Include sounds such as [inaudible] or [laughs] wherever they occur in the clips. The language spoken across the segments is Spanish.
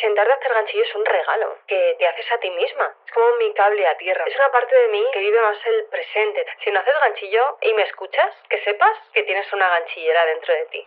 Sentarte a hacer ganchillo es un regalo que te haces a ti misma. Es como mi cable a tierra. Es una parte de mí que vive más el presente. Si no haces ganchillo y me escuchas, que sepas que tienes una ganchillera dentro de ti.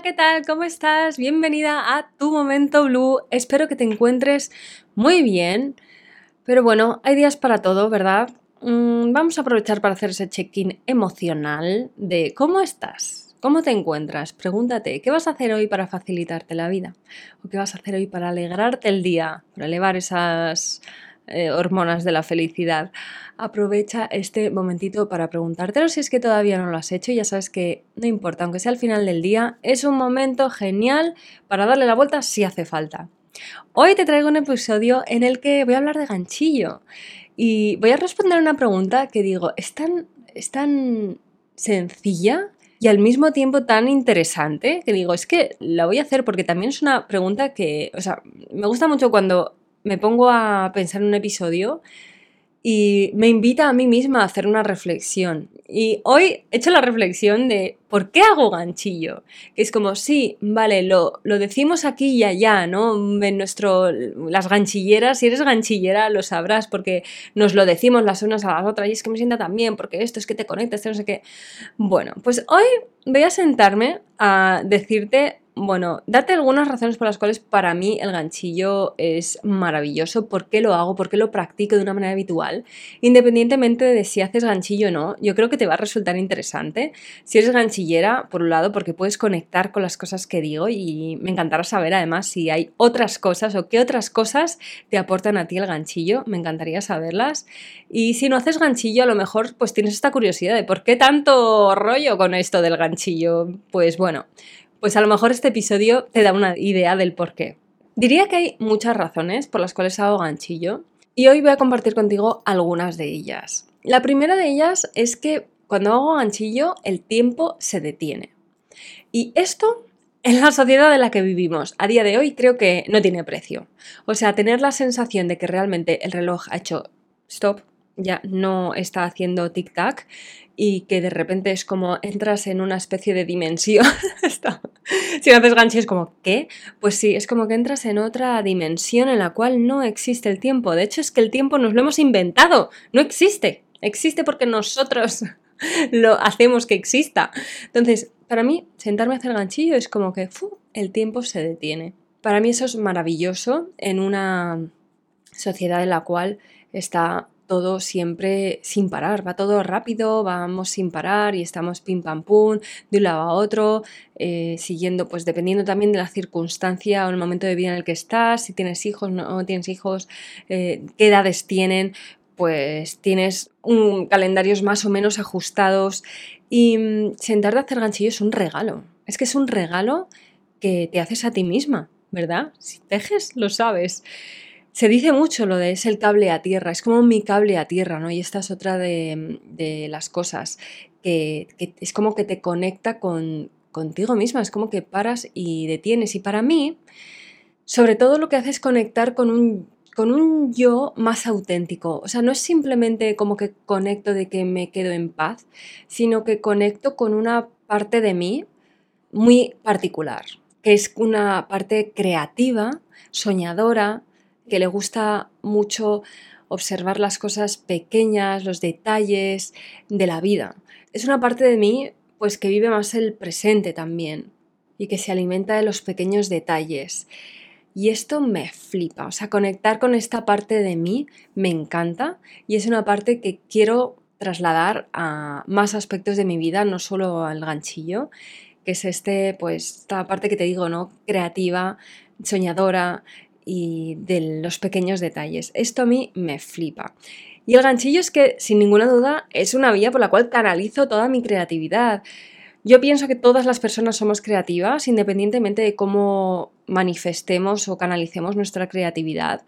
¿Qué tal? ¿Cómo estás? Bienvenida a Tu Momento Blue. Espero que te encuentres muy bien. Pero bueno, hay días para todo, ¿verdad? Mm, vamos a aprovechar para hacer ese check-in emocional de cómo estás, cómo te encuentras. Pregúntate, ¿qué vas a hacer hoy para facilitarte la vida? ¿O qué vas a hacer hoy para alegrarte el día? Para elevar esas eh, hormonas de la felicidad. Aprovecha este momentito para preguntártelo si es que todavía no lo has hecho ya sabes que no importa, aunque sea al final del día, es un momento genial para darle la vuelta si hace falta. Hoy te traigo un episodio en el que voy a hablar de ganchillo y voy a responder una pregunta que digo, es tan, es tan sencilla y al mismo tiempo tan interesante que digo, es que la voy a hacer porque también es una pregunta que, o sea, me gusta mucho cuando me pongo a pensar en un episodio y me invita a mí misma a hacer una reflexión. Y hoy he hecho la reflexión de ¿por qué hago ganchillo? Que es como, sí, vale, lo, lo decimos aquí y allá, ¿no? En nuestro, las ganchilleras, si eres ganchillera lo sabrás porque nos lo decimos las unas a las otras y es que me sienta tan bien porque esto es que te conectas, no sé qué. Bueno, pues hoy voy a sentarme a decirte bueno, date algunas razones por las cuales para mí el ganchillo es maravilloso, por qué lo hago, por qué lo practico de una manera habitual, independientemente de si haces ganchillo o no, yo creo que te va a resultar interesante. Si eres ganchillera, por un lado, porque puedes conectar con las cosas que digo y me encantará saber además si hay otras cosas o qué otras cosas te aportan a ti el ganchillo, me encantaría saberlas. Y si no haces ganchillo, a lo mejor pues tienes esta curiosidad de por qué tanto rollo con esto del ganchillo. Pues bueno, pues a lo mejor este episodio te da una idea del por qué. Diría que hay muchas razones por las cuales hago ganchillo y hoy voy a compartir contigo algunas de ellas. La primera de ellas es que cuando hago ganchillo el tiempo se detiene. Y esto en la sociedad en la que vivimos a día de hoy creo que no tiene precio. O sea, tener la sensación de que realmente el reloj ha hecho stop, ya no está haciendo tic-tac y que de repente es como entras en una especie de dimensión. [laughs] si no haces ganchillo es como, ¿qué? Pues sí, es como que entras en otra dimensión en la cual no existe el tiempo. De hecho, es que el tiempo nos lo hemos inventado, no existe. Existe porque nosotros [laughs] lo hacemos que exista. Entonces, para mí, sentarme a hacer ganchillo es como que el tiempo se detiene. Para mí eso es maravilloso en una sociedad en la cual está todo siempre sin parar, va todo rápido, vamos sin parar y estamos pim pam pum, de un lado a otro, eh, siguiendo, pues dependiendo también de la circunstancia o el momento de vida en el que estás, si tienes hijos, no tienes hijos, eh, qué edades tienen, pues tienes calendarios más o menos ajustados y mm, sentarte a hacer ganchillo es un regalo, es que es un regalo que te haces a ti misma, ¿verdad? Si tejes, lo sabes. Se dice mucho lo de es el cable a tierra, es como mi cable a tierra, ¿no? Y esta es otra de, las cosas, que, es como que te conecta con, contigo misma, es como que paras y detienes. Y para mí, sobre todo lo que hace es conectar con un, con un yo más auténtico. O sea, no es simplemente como que conecto de que me quedo en paz, sino que conecto con una parte de mí muy particular, que es una parte creativa, soñadora, que le gusta mucho observar las cosas pequeñas, los detalles de la vida. Es una parte de mí pues que vive más el presente también y que se alimenta de los pequeños detalles. Y esto me flipa, o sea, conectar con esta parte de mí me encanta y es una parte que quiero trasladar a más aspectos de mi vida, no solo al ganchillo, que es este, pues, esta parte que te digo, ¿no? Creativa, soñadora, y de los pequeños detalles. Esto a mí me flipa. Y el ganchillo es que, sin ninguna duda, es una vía por la cual canalizo toda mi creatividad. Yo pienso que todas las personas somos creativas, independientemente de cómo manifestemos o canalicemos nuestra creatividad.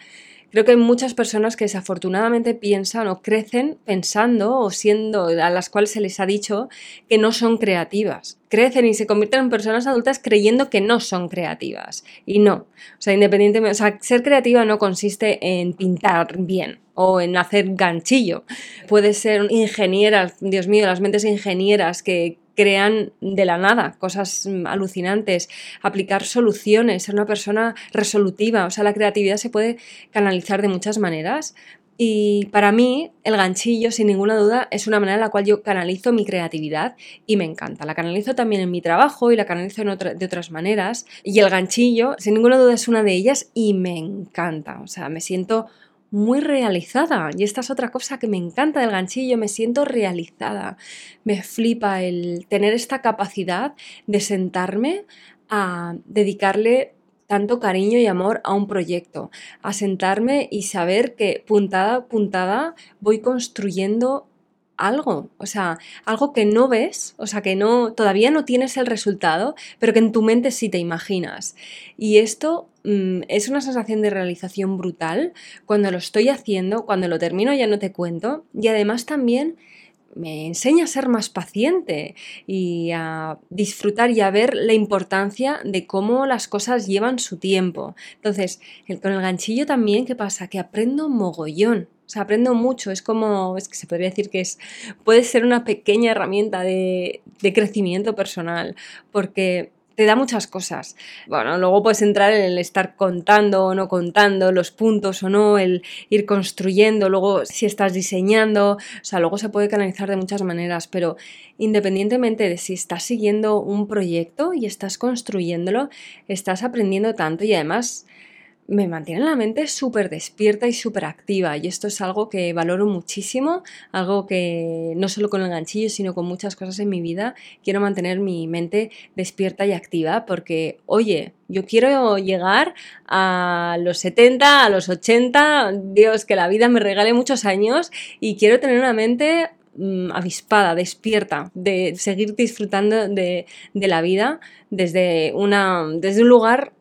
Creo que hay muchas personas que desafortunadamente piensan o crecen pensando o siendo a las cuales se les ha dicho que no son creativas. Crecen y se convierten en personas adultas creyendo que no son creativas. Y no. O sea, independientemente, o sea, ser creativa no consiste en pintar bien o en hacer ganchillo. Puede ser ingeniera, Dios mío, las mentes ingenieras que crean de la nada cosas mm, alucinantes, aplicar soluciones, ser una persona resolutiva, o sea, la creatividad se puede canalizar de muchas maneras. Y para mí, el ganchillo, sin ninguna duda, es una manera en la cual yo canalizo mi creatividad y me encanta. La canalizo también en mi trabajo y la canalizo de otras maneras. Y el ganchillo, sin ninguna duda, es una de ellas y me encanta. O sea, me siento muy realizada. Y esta es otra cosa que me encanta del ganchillo, me siento realizada. Me flipa el tener esta capacidad de sentarme a dedicarle tanto cariño y amor a un proyecto, a sentarme y saber que puntada a puntada voy construyendo algo, o sea, algo que no ves, o sea, que no todavía no tienes el resultado, pero que en tu mente sí te imaginas. Y esto mm, es una sensación de realización brutal cuando lo estoy haciendo, cuando lo termino ya no te cuento, y además también me enseña a ser más paciente y a disfrutar y a ver la importancia de cómo las cosas llevan su tiempo. Entonces, con el ganchillo también, ¿qué pasa? Que aprendo mogollón. O aprendo mucho, es como, es que se podría decir que es, puede ser una pequeña herramienta de, de crecimiento personal, porque te da muchas cosas. Bueno, luego puedes entrar en el estar contando o no contando, los puntos o no, el ir construyendo, luego si estás diseñando, o sea, luego se puede canalizar de muchas maneras, pero independientemente de si estás siguiendo un proyecto y estás construyéndolo, estás aprendiendo tanto y además me mantiene la mente súper despierta y súper activa y esto es algo que valoro muchísimo, algo que no solo con el ganchillo, sino con muchas cosas en mi vida, quiero mantener mi mente despierta y activa porque, oye, yo quiero llegar a los 70, a los 80, Dios, que la vida me regale muchos años y quiero tener una mente mm, avispada, despierta, de seguir disfrutando de, de la vida desde, una, desde un lugar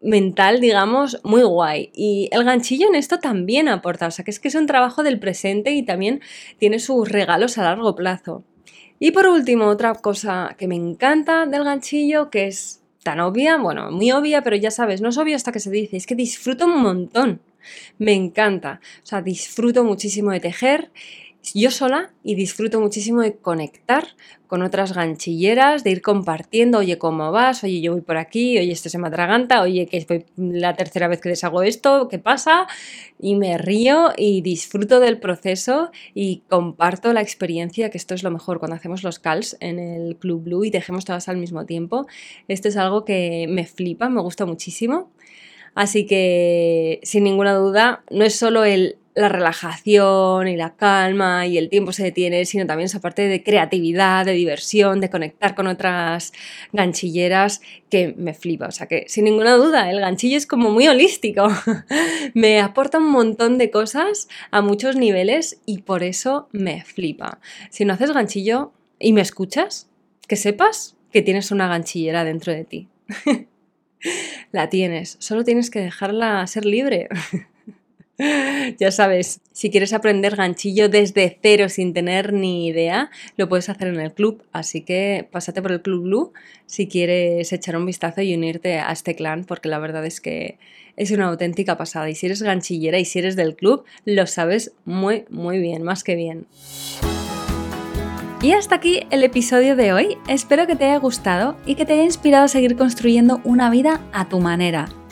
mental, digamos, muy guay. Y el ganchillo en esto también aporta, o sea, que es que es un trabajo del presente y también tiene sus regalos a largo plazo. Y por último, otra cosa que me encanta del ganchillo, que es tan obvia, bueno, muy obvia, pero ya sabes, no es obvio hasta que se dice, es que disfruto un montón. Me encanta, o sea, disfruto muchísimo de tejer yo sola y disfruto muchísimo de conectar con otras ganchilleras, de ir compartiendo, oye, ¿cómo vas? Oye, yo voy por aquí, oye, esto se me atraganta, oye, que es la tercera vez que deshago esto, ¿qué pasa? Y me río y disfruto del proceso y comparto la experiencia, que esto es lo mejor cuando hacemos los calls en el Club Blue y tejemos todas al mismo tiempo. Esto es algo que me flipa, me gusta muchísimo. Así que, sin ninguna duda, no es solo el la relajación y la calma y el tiempo se detiene, sino también esa parte de creatividad, de diversión, de conectar con otras ganchilleras que me flipa. O sea que sin ninguna duda el ganchillo es como muy holístico. [laughs] me aporta un montón de cosas a muchos niveles y por eso me flipa. Si no haces ganchillo y me escuchas, que sepas que tienes una ganchillera dentro de ti. [laughs] la tienes, solo tienes que dejarla ser libre. [laughs] [laughs] ya sabes, si quieres aprender ganchillo desde cero sin tener ni idea, lo puedes hacer en el club. Así que pásate por el Club Blue si quieres echar un vistazo y unirte a este clan, porque la verdad es que es una auténtica pasada. Y si eres ganchillera y si eres del club, lo sabes muy, muy bien, más que bien. Y hasta aquí el episodio de hoy. Espero que te haya gustado y que te haya inspirado a seguir construyendo una vida a tu manera.